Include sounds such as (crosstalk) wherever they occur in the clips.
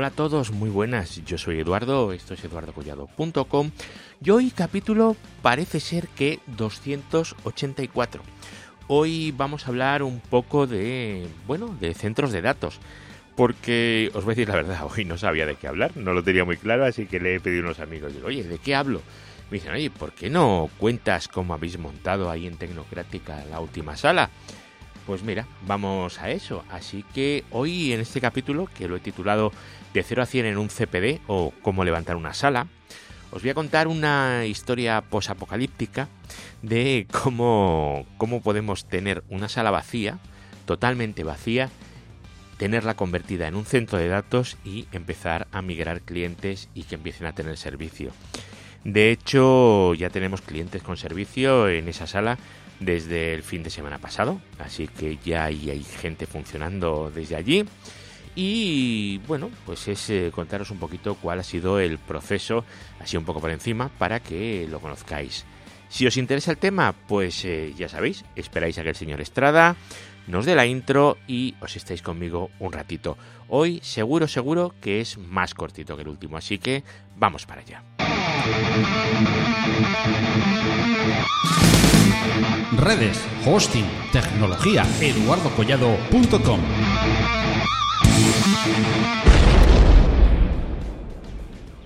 Hola a todos, muy buenas. Yo soy Eduardo, esto es eduardocollado.com y hoy capítulo parece ser que 284. Hoy vamos a hablar un poco de, bueno, de centros de datos. Porque os voy a decir la verdad, (laughs) hoy no sabía de qué hablar, no lo tenía muy claro, así que le he pedido a unos amigos, oye, ¿de qué hablo? Me dicen, oye, ¿por qué no cuentas cómo habéis montado ahí en Tecnocrática la última sala? Pues mira, vamos a eso. Así que hoy en este capítulo, que lo he titulado De 0 a 100 en un CPD o cómo levantar una sala, os voy a contar una historia posapocalíptica de cómo, cómo podemos tener una sala vacía, totalmente vacía, tenerla convertida en un centro de datos y empezar a migrar clientes y que empiecen a tener servicio. De hecho, ya tenemos clientes con servicio en esa sala desde el fin de semana pasado, así que ya hay, gente funcionando desde allí. Y bueno, pues es eh, contaros un poquito cuál ha sido el proceso, así un poco por encima, para que lo conozcáis. Si os interesa el tema, pues eh, ya sabéis, esperáis a que el señor Estrada nos dé la intro y os estáis conmigo un ratito. Hoy seguro, seguro que es más cortito que el último, así que vamos para allá. Redes, hosting, tecnología, eduardocollado.com.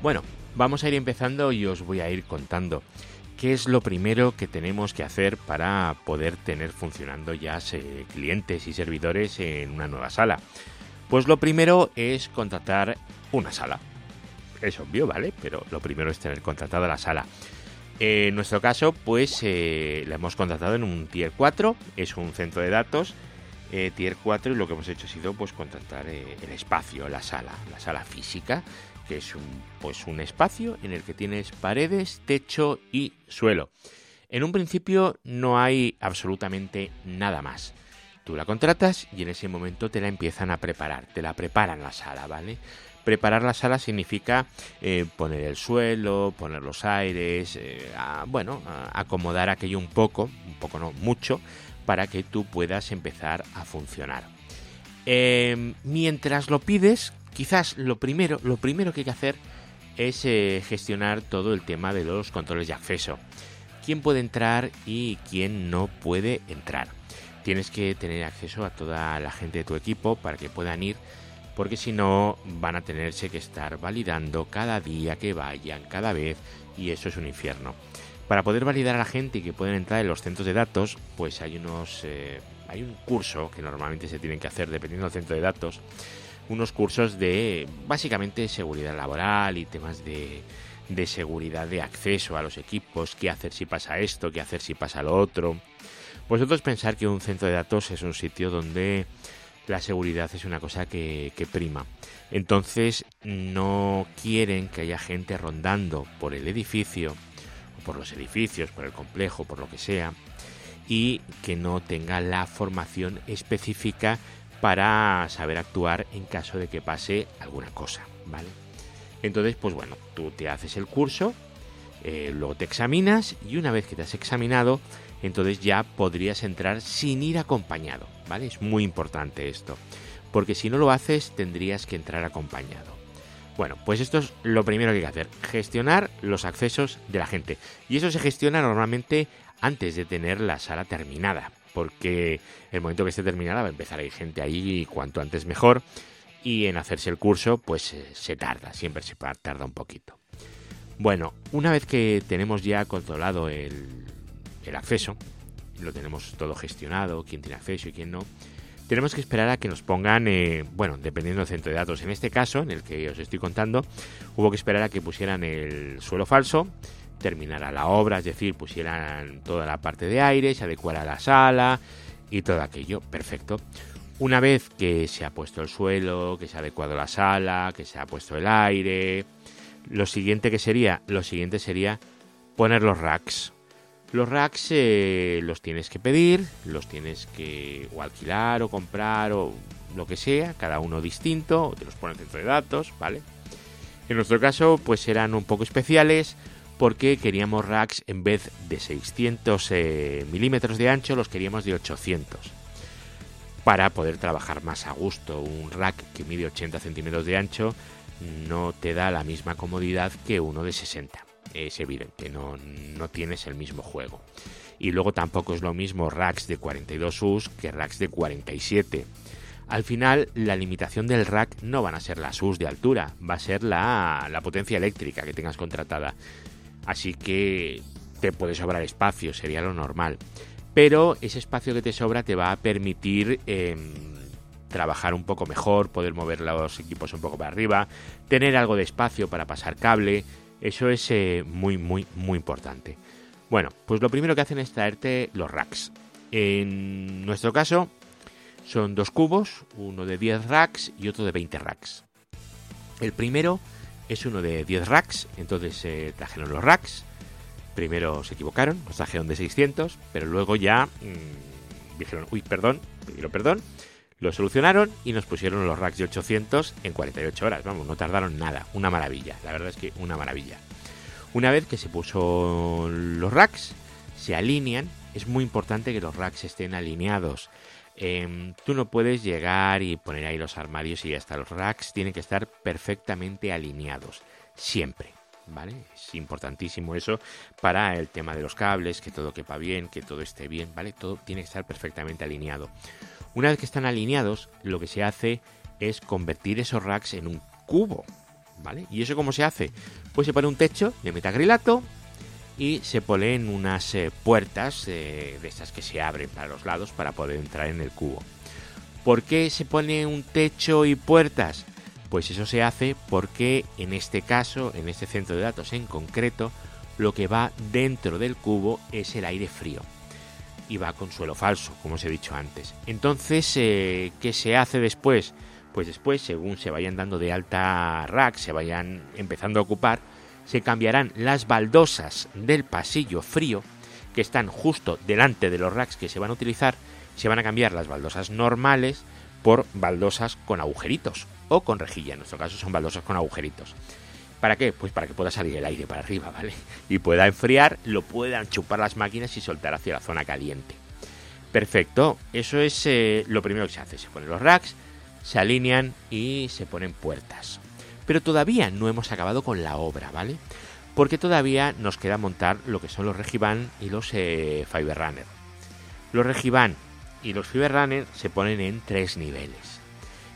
Bueno, vamos a ir empezando y os voy a ir contando qué es lo primero que tenemos que hacer para poder tener funcionando ya clientes y servidores en una nueva sala. Pues lo primero es contratar una sala. Es obvio, ¿vale? Pero lo primero es tener contratada la sala. En nuestro caso, pues eh, la hemos contratado en un Tier 4, es un centro de datos eh, Tier 4 y lo que hemos hecho ha sido pues contratar eh, el espacio, la sala, la sala física, que es un, pues, un espacio en el que tienes paredes, techo y suelo. En un principio no hay absolutamente nada más. Tú la contratas y en ese momento te la empiezan a preparar, te la preparan la sala, ¿vale? Preparar la sala significa eh, poner el suelo, poner los aires, bueno, acomodar aquello un poco, un poco no, mucho, para que tú puedas empezar a funcionar. Em, mientras lo pides, quizás lo primero, lo primero que hay que hacer es eh, gestionar todo el tema de los controles de acceso. ¿Quién puede entrar y quién no puede entrar? Tienes que tener acceso a toda la gente de tu equipo para que puedan ir porque si no van a tenerse que estar validando cada día que vayan, cada vez, y eso es un infierno. Para poder validar a la gente y que puedan entrar en los centros de datos, pues hay unos eh, hay un curso que normalmente se tienen que hacer dependiendo del centro de datos, unos cursos de básicamente seguridad laboral y temas de, de seguridad de acceso a los equipos, qué hacer si pasa esto, qué hacer si pasa lo otro. Vosotros pensar que un centro de datos es un sitio donde la seguridad es una cosa que, prima. Entonces no quieren que haya gente rondando por el edificio, por los edificios, por el complejo, por lo que sea, y que no tenga la formación específica para saber actuar en caso de que pase alguna cosa, ¿vale? Entonces, pues bueno, tú te haces el curso, eh, luego te examinas y una vez que te has examinado, entonces ya podrías entrar sin ir acompañado, ¿vale? Es muy importante esto, porque si no lo haces tendrías que entrar acompañado. Bueno, pues esto es lo primero que hay que hacer, gestionar los accesos de la gente. Y eso se gestiona normalmente antes de tener la sala terminada, porque el momento que esté terminada va a empezar a ir gente ahí y cuanto antes mejor. Y en hacerse el curso, pues eh, se tarda, siempre se tarda un poquito. Bueno, una vez que tenemos ya controlado el, el acceso, lo tenemos todo gestionado, quién tiene acceso y quién no, tenemos que esperar a que nos pongan, eh, bueno, dependiendo del centro de datos. En este caso, en el que os estoy contando, hubo que esperar a que pusieran el suelo falso, terminara la obra, es decir, pusieran toda la parte de aire, se adecuara la sala y todo aquello. Perfecto. Una vez que se ha puesto el suelo, que se ha adecuado la sala, que se ha puesto el aire, lo siguiente que sería, lo siguiente sería poner los racks. Los racks eh, los tienes que pedir, los tienes que o alquilar o comprar o lo que sea, cada uno distinto, te los ponen dentro de datos, ¿vale? En nuestro caso, pues eran un poco especiales porque queríamos racks en vez de 600 eh, milímetros de ancho, los queríamos de 800. para poder trabajar más a gusto. Un rack que mide 80 centímetros de ancho no te da la misma comodidad que uno de 60. Es evidente, no, no tienes el mismo juego. Y luego tampoco es lo mismo racks de 42 US que racks de 47. Al final, la limitación del rack no van a ser las US de altura, va a ser la, la potencia eléctrica que tengas contratada. Así que te puede sobrar espacio, sería lo normal. Pero ese espacio que te sobra te va a permitir em, trabajar un poco mejor, poder mover los equipos un poco para arriba, tener algo de espacio para pasar cable. Eso es eh, muy, muy, muy importante. Bueno, pues lo primero que hacen es traerte los racks. En nuestro caso, son dos cubos, uno de 10 racks y otro de 20 racks. El primero es uno de 10 racks, entonces trajeron los racks. Primero se equivocaron, nos trajeron de 600, pero luego ya mmm, dijeron, uy, perdón, pidieron perdón, lo solucionaron y nos pusieron los racks de 800 en 48 horas. Vamos, no tardaron nada, una maravilla, la verdad es que una maravilla. Una vez que se puso los racks, se alinean, es muy importante que los racks estén alineados. Eh, tú no puedes llegar y poner ahí los armarios y hasta los racks tienen que estar perfectamente alineados, siempre. ¿Vale? Es importantísimo eso para el tema de los cables, que todo quepa bien, que todo esté bien, ¿vale? Todo tiene que estar perfectamente alineado. Una vez que están alineados, lo que se hace es convertir esos racks en un cubo, ¿vale? ¿Y eso cómo se hace? Pues se pone un techo de metacrilato y se ponen unas eh, puertas eh, de estas que se abren para los lados para poder entrar en el cubo. ¿Por qué se pone un techo y puertas? Pues eso se hace porque en este caso, en este centro de datos en concreto, lo que va dentro del cubo es el aire frío y va con suelo falso, como os he dicho antes. Entonces, eh, ¿qué se hace después? Pues después, según se vayan dando de alta rack, se vayan empezando a ocupar, se cambiarán las baldosas del pasillo frío que están justo delante de los racks que se van a utilizar, se van a cambiar las baldosas normales por baldosas con agujeritos o con rejilla, en nuestro caso son baldosas con agujeritos. ¿Para qué? Pues para que pueda salir el aire para arriba, ¿vale? Y pueda enfriar, lo puedan chupar las máquinas y soltar hacia la zona caliente. Perfecto, eso es eh, lo primero que se hace. Se ponen los racks, se alinean y se ponen puertas. Pero todavía no hemos acabado con la obra, ¿vale? Porque todavía nos queda montar lo que son los Regiban y los eh, Fiber Runner. Los Regiban y los Fiber Runner se ponen en tres niveles.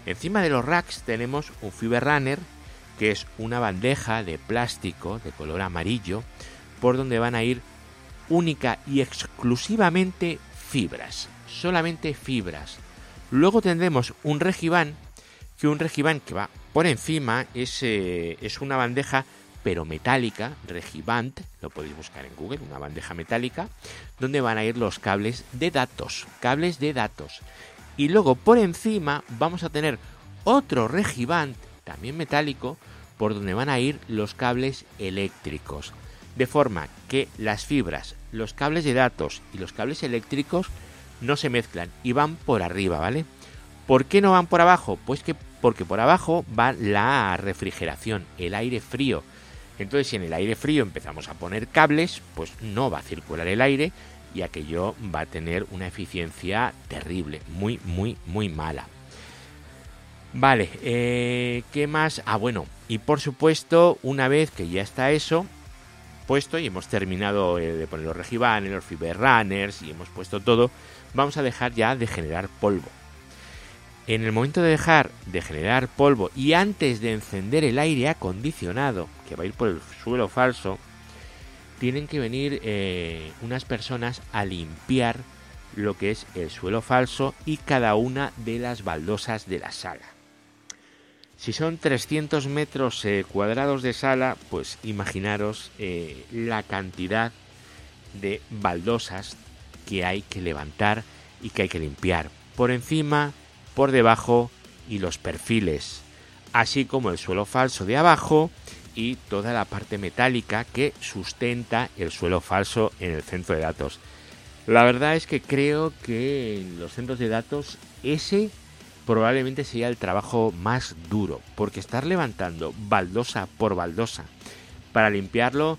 Encima de los racks tenemos un Fiber Runner, que es una bandeja de plástico de color amarillo, por donde van a ir única y exclusivamente fibras. Solamente fibras. Luego tendremos un Regiban, que un Regiban que va por encima es, eh, es una bandeja pero metálica, Regibant, lo podéis buscar en Google, una bandeja metálica, donde van a ir los cables de datos, cables de datos. Y luego por encima vamos a tener otro Regibant, también metálico, por donde van a ir los cables eléctricos. De forma que las fibras, los cables de datos y los cables eléctricos no se mezclan y van por arriba, ¿vale? ¿Por qué no van por abajo? Pues que porque por abajo va la refrigeración, el aire frío. Entonces, si en el aire frío empezamos a poner cables, pues no va a circular el aire y aquello va a tener una eficiencia terrible, muy, muy, muy mala. Vale, eh, ¿qué más? Ah, bueno, y por supuesto, una vez que ya está eso puesto y hemos terminado eh, de poner los regibanes, los fiber runners y hemos puesto todo, vamos a dejar ya de generar polvo. En el momento de dejar de generar polvo y antes de encender el aire acondicionado, que va a ir por el suelo falso, tienen que venir eh, unas personas a limpiar lo que es el suelo falso y cada una de las baldosas de la sala. Si son 300 metros eh, cuadrados de sala, pues imaginaros eh, la cantidad de baldosas que hay que levantar y que hay que limpiar. Por encima, por debajo y los perfiles, así como el suelo falso de abajo y toda la parte metálica que sustenta el suelo falso en el centro de datos. La verdad es que creo que en los centros de datos ese probablemente sería el trabajo más duro, porque estar levantando baldosa por baldosa para limpiarlo,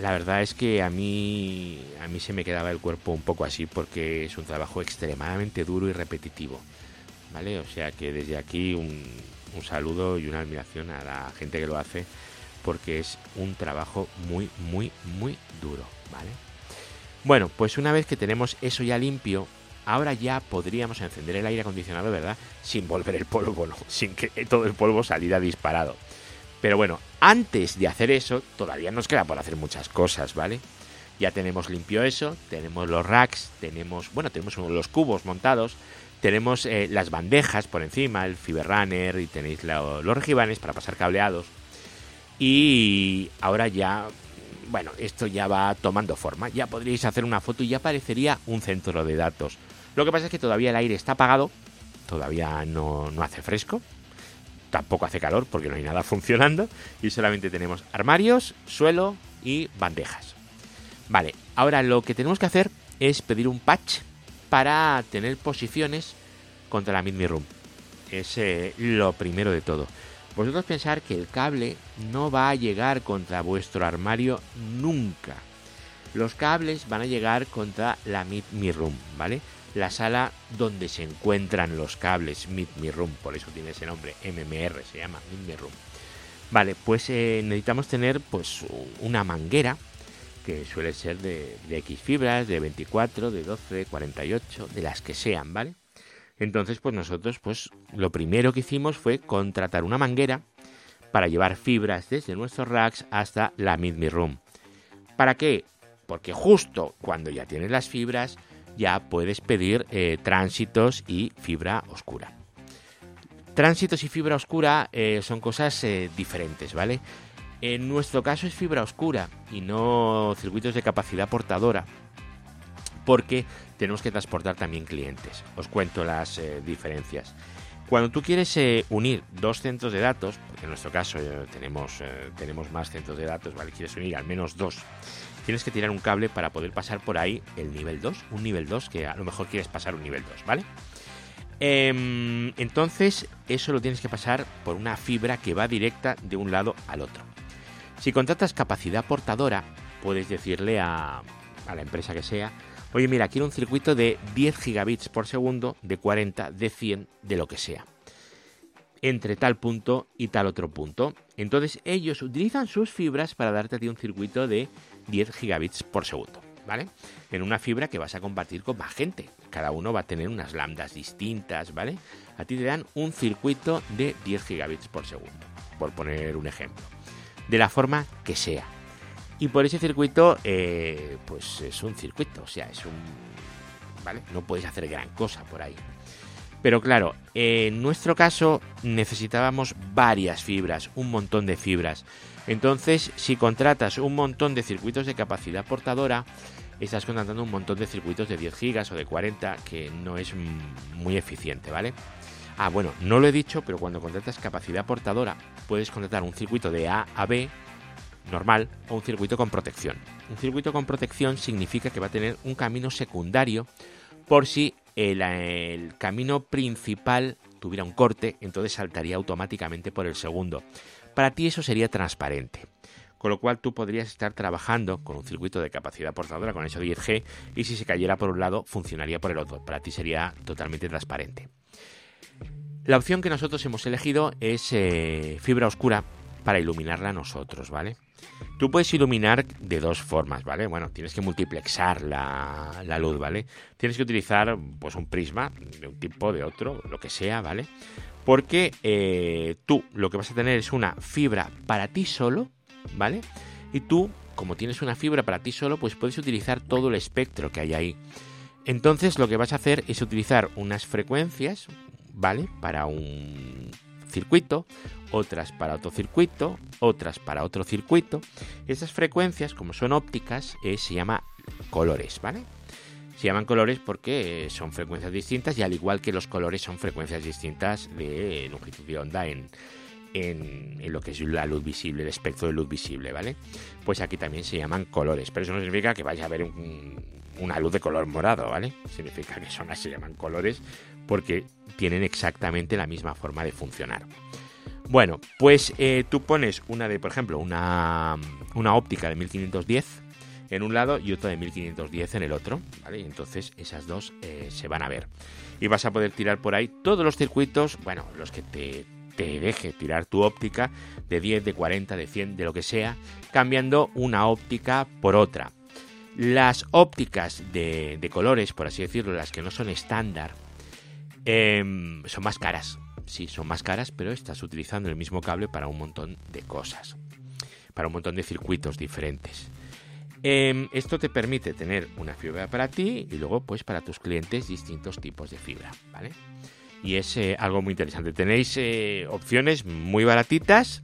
la verdad es que a mí a mí se me quedaba el cuerpo un poco así porque es un trabajo extremadamente duro y repetitivo. ¿vale? O sea que desde aquí un, un saludo y una admiración a la gente que lo hace porque es un trabajo muy, muy, muy duro, ¿vale? Bueno, pues una vez que tenemos eso ya limpio, ahora ya podríamos encender el aire acondicionado, ¿verdad? Sin volver el polvo, ¿no? (laughs) Sin que todo el polvo saliera disparado. Pero bueno, antes de hacer eso, todavía nos queda por hacer muchas cosas, ¿vale? Ya tenemos limpio eso, tenemos los racks, tenemos, bueno, tenemos los cubos montados, tenemos eh, las bandejas por encima, el Fiberrunner y tenéis los regibanes para pasar cableados. Y ahora ya, bueno, esto ya va tomando forma. Ya podríais hacer una foto y ya parecería un centro de datos. Lo que pasa es que todavía el aire está apagado, todavía no, no hace fresco, tampoco hace calor porque no hay nada (laughs) funcionando y solamente tenemos armarios, suelo y bandejas. Vale, ahora lo que tenemos que hacer es pedir un patch para tener posiciones contra la Mid Room. Es eh, lo primero de todo. Vosotros pensar que el cable no va a llegar contra vuestro armario nunca. Los cables van a llegar contra la Me Room, ¿vale? La sala donde se encuentran los cables Meet Me Room, por eso tiene ese nombre, MMR, se llama Meet Me Room. Vale, pues eh, necesitamos tener pues una manguera que suele ser de, X fibras, de 24, de 12, 48, de las que sean, ¿vale? Entonces, pues nosotros, pues lo primero que hicimos fue contratar una manguera para llevar fibras desde nuestros racks hasta la Mid Me Room. ¿Para qué? Porque justo cuando ya tienes las fibras, ya puedes pedir eh, tránsitos y fibra oscura. Tránsitos y fibra oscura eh, son cosas eh, diferentes, ¿vale? En nuestro caso es fibra oscura y no circuitos de capacidad portadora, porque tenemos que transportar también clientes. Os cuento las diferencias. Cuando tú quieres unir dos centros de datos, en nuestro caso tenemos, tenemos más centros de datos, ¿vale? Quieres unir al menos dos, tienes que tirar un cable para poder pasar por ahí el nivel 2, un nivel 2 que a lo mejor quieres pasar un nivel 2, ¿vale? Em, entonces, eso lo tienes que pasar por una fibra que va directa de un lado al otro. Si contratas capacidad portadora, puedes decirle a, la empresa que sea, oye mira, quiero un circuito de 10 gigabits por segundo, de 40, de 100, de lo que sea, entre tal punto y tal otro punto. Entonces ellos utilizan sus fibras para darte a un circuito de 10 gigabits por segundo. ¿Vale? En una fibra que vas a compartir con más gente. Cada uno va a tener unas lambdas distintas, ¿vale? A ti te dan un circuito de 10 gigabits por segundo, por poner un ejemplo de la forma que sea. Y por ese circuito, eh, pues es un circuito, o sea, es un... ¿Vale? No puedes hacer gran cosa por ahí. Pero claro, en nuestro caso necesitábamos varias fibras, un montón de fibras. Entonces, si contratas un montón de circuitos de capacidad portadora, estás contratando un montón de circuitos de 10 gigas o de 40, que no es muy eficiente, ¿vale? Ah, bueno, no lo he dicho, pero cuando contratas capacidad portadora, puedes contratar un circuito de A a B normal o un circuito con protección. Un circuito con protección significa que va a tener un camino secundario por si el, camino principal tuviera un corte, entonces saltaría automáticamente por el segundo. Para ti eso sería transparente. Con lo cual tú podrías estar trabajando con un circuito de capacidad portadora con eso 10G y si se cayera por un lado funcionaría por el otro. Para ti sería totalmente transparente. La opción que nosotros hemos elegido es eh, fibra oscura para iluminarla nosotros, ¿vale? Tú puedes iluminar de dos formas, ¿vale? Bueno, tienes que multiplexar la, luz, ¿vale? Tienes que utilizar pues un prisma de un tipo, de otro, lo que sea, ¿vale? Porque eh, tú lo que vas a tener es una fibra para ti solo, ¿vale? Y tú, como tienes una fibra para ti solo, pues puedes utilizar todo el espectro que hay ahí. Entonces lo que vas a hacer es utilizar unas frecuencias, ¿vale? Para un circuito, otras para otro circuito, otras para otro circuito. Estas frecuencias, como son ópticas, eh, se llama colores, ¿vale? Se llaman colores porque son frecuencias distintas y al igual que los colores son frecuencias distintas de longitud de onda en, en, lo que es la luz visible, el espectro de luz visible, ¿vale? Pues aquí también se llaman colores, pero eso no significa que vaya a haber una luz de color morado, ¿vale? Significa que son se llaman colores porque tienen exactamente la misma forma de funcionar. Bueno, pues eh, tú pones una de, por ejemplo, una, una óptica de 1510 en un lado y otro de 1510 en el otro, ¿vale? Entonces esas dos eh, se van a ver. Y vas a poder tirar por ahí todos los circuitos, bueno, los que te, deje tirar tu óptica de 10, de 40, de 100, de lo que sea, cambiando una óptica por otra. Las ópticas de, de colores, por así decirlo, las que no son estándar, em, son más caras. Sí, son más caras, pero estás utilizando el mismo cable para un montón de cosas, para un montón de circuitos diferentes. Em, esto te permite tener una fibra para ti y luego pues para tus clientes distintos tipos de fibra, ¿vale? Y es eh, algo muy interesante. Tenéis eh, opciones muy baratitas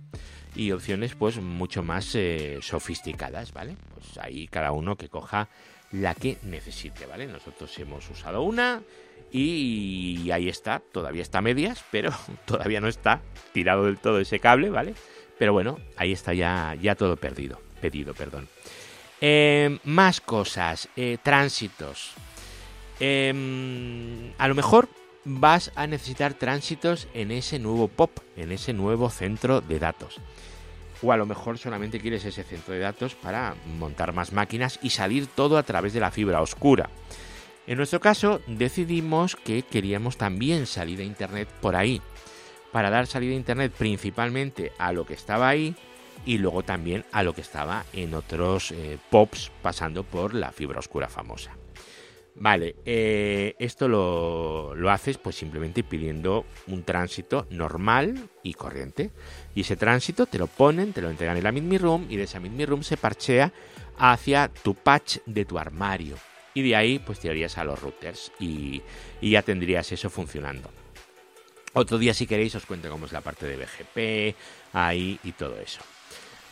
y opciones pues mucho más eh, sofisticadas, ¿vale? Pues ahí cada uno que coja la que necesite, ¿vale? Nosotros hemos usado una y ahí está, todavía está a medias, (laughs) pero todavía no está tirado del todo ese cable, ¿vale? Pero bueno, ahí está ya, ya todo perdido, pedido, perdón. Eh, más cosas, eh, tránsitos. Em, a lo mejor vas a necesitar tránsitos en ese nuevo POP, en ese nuevo centro de datos. O a lo mejor solamente quieres ese centro de datos para montar más máquinas y salir todo a través de la fibra oscura. En nuestro caso decidimos que queríamos también salir a Internet por ahí, para dar salida a Internet principalmente a lo que estaba ahí y luego también a lo que estaba en otros eh, POPs pasando por la fibra oscura famosa. Vale, eh, esto lo, lo, haces pues simplemente pidiendo un tránsito normal y corriente. Y ese tránsito te lo ponen, te lo entregan en la Meet Room y de esa Meet Room se parchea hacia tu patch de tu armario. Y de ahí pues tirarías a los routers y, y ya tendrías eso funcionando. Otro día si queréis os cuento cómo es la parte de BGP ahí y todo eso.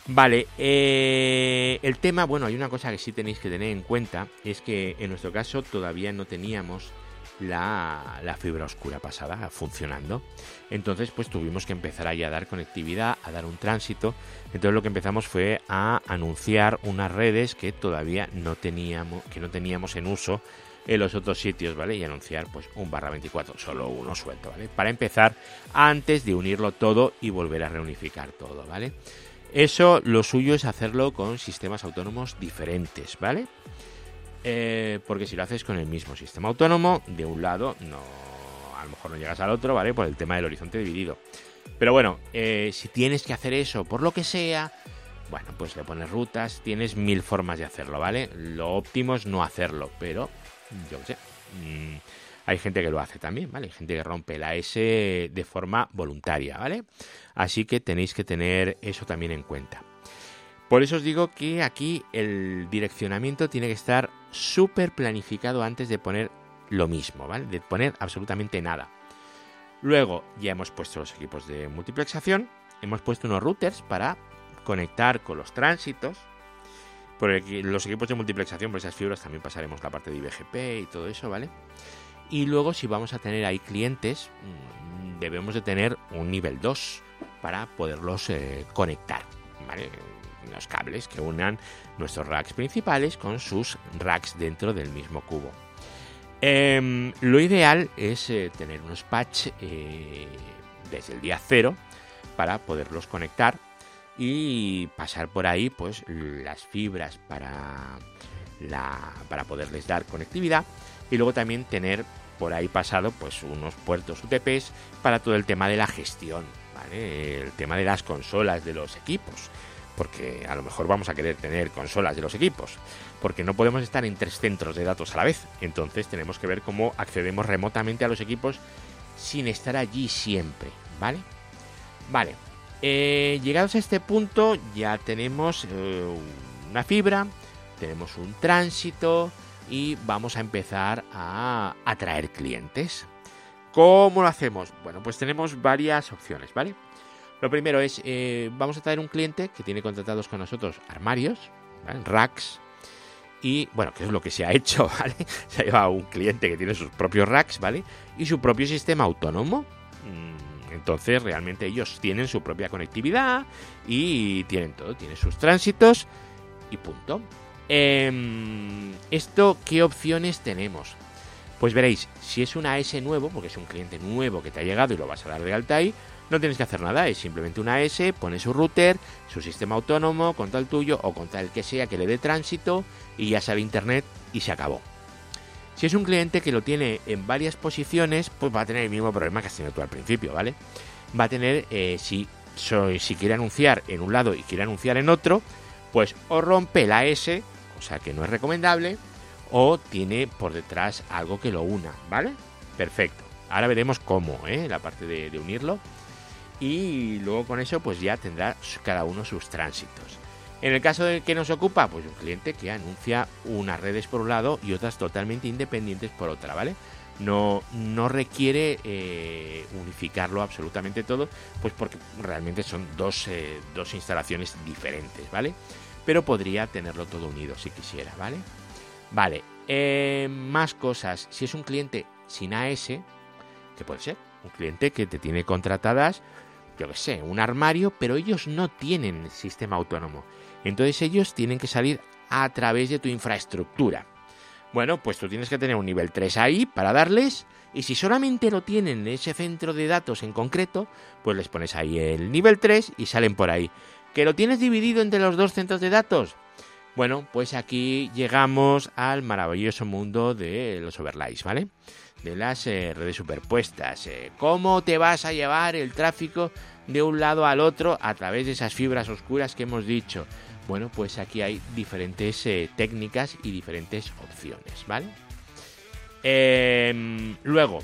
Vale, eh, el tema, bueno, hay una cosa que sí tenéis que tener en cuenta, es que en nuestro caso todavía no teníamos la, fibra oscura pasada funcionando. Entonces, pues tuvimos que empezar ahí a dar conectividad, a dar un tránsito. Entonces lo que empezamos fue a anunciar unas redes que todavía no teníamos, que no teníamos en uso en los otros sitios, ¿vale? Y anunciar pues un barra 24, solo uno suelto, ¿vale? Para empezar antes de unirlo todo y volver a reunificar todo, ¿vale? Eso lo suyo es hacerlo con sistemas autónomos diferentes, ¿vale? Eh, porque si lo haces con el mismo sistema autónomo, de un lado no, a lo mejor no llegas al otro, ¿vale? Por el tema del horizonte dividido. Pero bueno, eh, si tienes que hacer eso por lo que sea, bueno, pues le pones rutas, tienes mil formas de hacerlo, ¿vale? Lo óptimo es no hacerlo, pero yo qué sé. Mm, hay gente que lo hace también, ¿vale? Hay gente que rompe la S de forma voluntaria, ¿vale? Así que tenéis que tener eso también en cuenta. Por eso os digo que aquí el direccionamiento tiene que estar súper planificado antes de poner lo mismo, ¿vale? De poner absolutamente nada. Luego ya hemos puesto los equipos de multiplexación, hemos puesto unos routers para conectar con los tránsitos. Por los equipos de multiplexación, por esas fibras también pasaremos la parte de IBGP y todo eso, ¿vale? Y luego si vamos a tener ahí clientes, mm, debemos de tener un nivel 2 para poderlos eh, conectar. Los cables que unan nuestros racks principales con sus racks dentro del mismo cubo. Em, lo ideal es eh, tener unos patch eh, desde el día cero para poderlos conectar y pasar por ahí pues las fibras para, la, para poderles dar conectividad y luego también tener por ahí pasado pues unos puertos UTPs para todo el tema de la gestión, ¿vale? El tema de las consolas de los equipos, porque a lo mejor vamos a querer tener consolas de los equipos, porque no podemos estar en tres centros de datos a la vez, entonces tenemos que ver cómo accedemos remotamente a los equipos sin estar allí siempre, ¿vale? Vale, eh, llegados a este punto ya tenemos eh, una fibra, tenemos un tránsito, y vamos a empezar a atraer clientes. ¿Cómo lo hacemos? Bueno, pues tenemos varias opciones, ¿vale? Lo primero es, eh, vamos a traer un cliente que tiene contratados con nosotros armarios, racks, y bueno, que es lo que se ha hecho, (laughs) ¿vale? Se ha llevado un cliente que tiene sus propios racks, ¿vale? Y su propio sistema autónomo. Mm, entonces, realmente ellos tienen su propia conectividad y tienen todo, tienen sus tránsitos y punto. Eh, ¿Esto qué opciones tenemos? Pues veréis, si es una S nuevo, porque es un cliente nuevo que te ha llegado y lo vas a dar de alta ahí, No tienes que hacer nada, es simplemente una S, pone su router, su sistema autónomo, contra el tuyo o contra el que sea que le dé tránsito y ya sale internet y se acabó. Si es un cliente que lo tiene en varias posiciones, pues va a tener el mismo problema que has tenido tú al principio, ¿vale? Va a tener, eh, si, si quiere anunciar en un lado y quiere anunciar en otro, pues o rompe la S, o sea que no es recomendable, o tiene por detrás algo que lo una, ¿vale? Perfecto. Ahora veremos cómo, ¿eh? La parte de, de unirlo. Y luego con eso, pues ya tendrá cada uno sus tránsitos. En el caso del que nos ocupa, pues un cliente que anuncia unas redes por un lado y otras totalmente independientes por otra, ¿vale? No, no requiere eh, unificarlo absolutamente todo, pues porque realmente son dos, eh, dos instalaciones diferentes, ¿vale? Pero podría tenerlo todo unido si quisiera, ¿vale? Vale, eh, más cosas. Si es un cliente sin AS, que puede ser, un cliente que te tiene contratadas, yo qué sé, un armario, pero ellos no tienen sistema autónomo. Entonces ellos tienen que salir a través de tu infraestructura. Bueno, pues tú tienes que tener un nivel 3 ahí para darles y si solamente lo tienen en ese centro de datos en concreto, pues les pones ahí el nivel 3 y salen por ahí. ¿Que lo tienes dividido entre los dos centros de datos? Bueno, pues aquí llegamos al maravilloso mundo de los overlays, ¿vale? De las eh, redes superpuestas. Eh, ¿Cómo te vas a llevar el tráfico de un lado al otro a través de esas fibras oscuras que hemos dicho? Bueno, pues aquí hay diferentes eh, técnicas y diferentes opciones, ¿vale? Em, luego,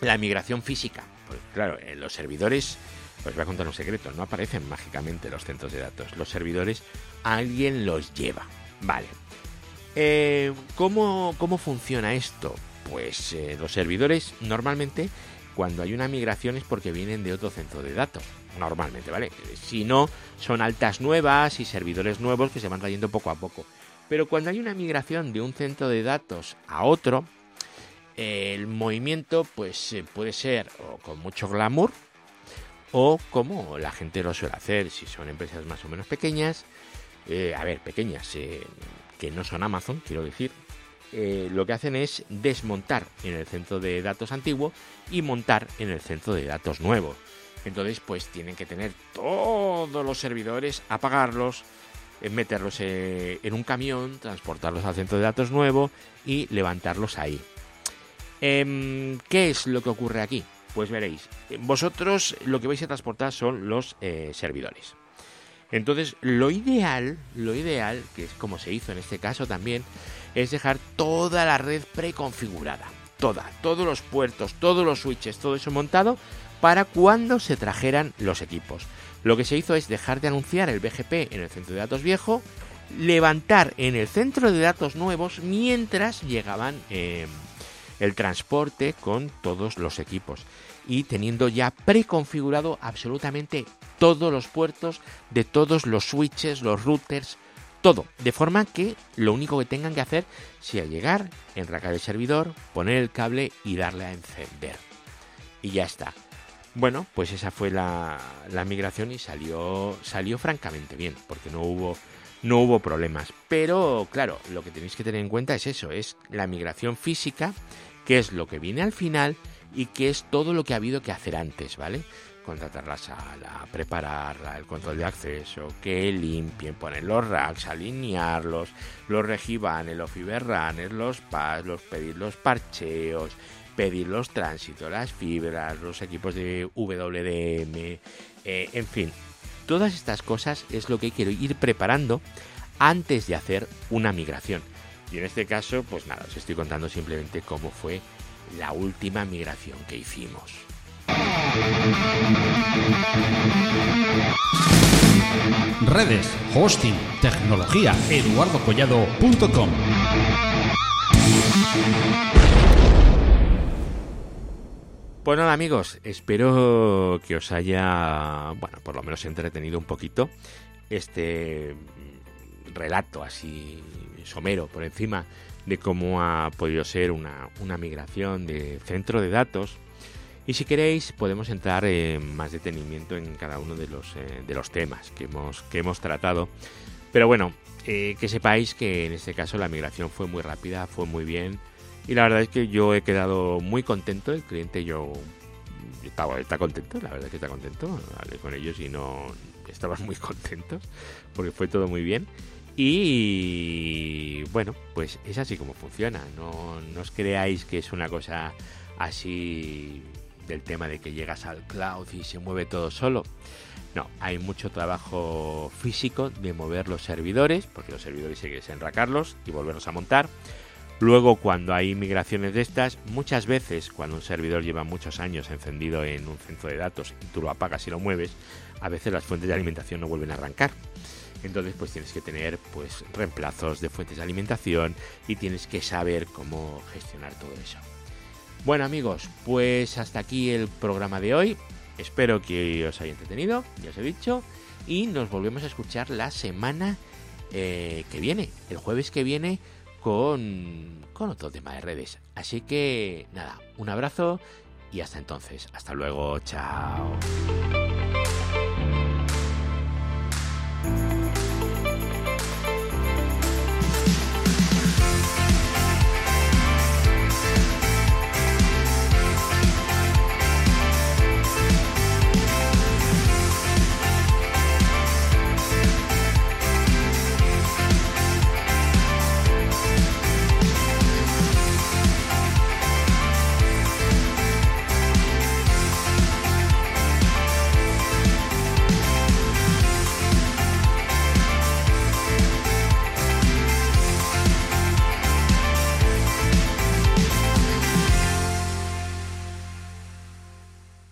la migración física. Pues claro, en los servidores, os voy a contar un secreto, no aparecen mágicamente los centros de datos. Los servidores, alguien los lleva, ¿vale? Eh, ¿cómo, ¿Cómo funciona esto? Pues eh, los servidores normalmente cuando hay una migración es porque vienen de otro centro de datos, normalmente, ¿vale? Si no, son altas nuevas y servidores nuevos que se van trayendo poco a poco. Pero cuando hay una migración de un centro de datos a otro, el movimiento pues eh, puede ser o con mucho glamour o como la gente lo suele hacer si son empresas más o menos pequeñas, eh, a ver, pequeñas, eh, que no son Amazon, quiero decir, eh, lo que hacen es desmontar en el centro de datos antiguo y montar en el centro de datos nuevo. Entonces, pues tienen que tener todos los servidores, apagarlos, meterlos en un camión, transportarlos al centro de datos nuevo y levantarlos ahí. Em, ¿Qué es lo que ocurre aquí? Pues veréis, vosotros lo que vais a transportar son los servidores. Entonces, lo ideal, lo ideal, que es como se hizo en este caso también, es dejar toda la red preconfigurada. Toda, todos los puertos, todos los switches, todo eso montado para cuando se trajeran los equipos. Lo que se hizo es dejar de anunciar el BGP en el centro de datos viejo, levantar en el centro de datos nuevos mientras llegaban eh, el transporte con todos los equipos y teniendo ya preconfigurado absolutamente todos los puertos de todos los switches, los routers, todo, de forma que lo único que tengan que hacer sea llegar, enracar el servidor, poner el cable y darle a encender. Y ya está. Bueno, pues esa fue la, migración y salió, salió francamente bien, porque no hubo, no hubo problemas. Pero claro, lo que tenéis que tener en cuenta es eso, es la migración física, que es lo que viene al final y que es todo lo que ha habido que hacer antes, ¿vale? contratar la sala, prepararla, el control de acceso, que limpien, poner los racks, alinearlos, los regibanes, los fiberrunners, los pas, los pedir los parcheos, pedir los tránsitos, las fibras, los equipos de WDM, eh, en fin, todas estas cosas es lo que quiero ir preparando antes de hacer una migración. Y en este caso, pues nada, os estoy contando simplemente cómo fue la última migración que hicimos. Redes, hosting, tecnología, eduardocollado.com. Pues nada amigos, espero que os haya, bueno, por lo menos entretenido un poquito este relato así somero por encima de cómo ha podido ser una, una migración de centro de datos y si queréis podemos entrar en más detenimiento en cada uno de los, eh, de los temas que hemos, que hemos tratado. Pero bueno, eh, que sepáis que en este caso la migración fue muy rápida, fue muy bien. Y la verdad es que yo he quedado muy contento, el cliente yo está, está contento, la verdad que está contento. Hablé con ellos y no estaban muy (laughs) contentos porque fue todo muy bien. Y bueno, pues es así como funciona. No, no os creáis que es una cosa así del tema de que llegas al cloud y se mueve todo solo. No, hay mucho trabajo físico de mover los servidores, porque los servidores hay que desenracarlos y volverlos a montar. Luego, cuando hay migraciones de estas, muchas veces cuando un servidor lleva muchos años encendido en un centro de datos y tú lo apagas y lo mueves, a veces las fuentes de alimentación no vuelven a arrancar. Entonces, pues tienes que tener pues reemplazos de fuentes de alimentación y tienes que saber cómo gestionar todo eso. Bueno, amigos, pues hasta aquí el programa de hoy. Espero que os haya entretenido, ya os he dicho, y nos volvemos a escuchar la semana eh, que viene, el jueves que viene con, con otro tema de redes. Así que nada, un abrazo y hasta entonces. Hasta luego, chao.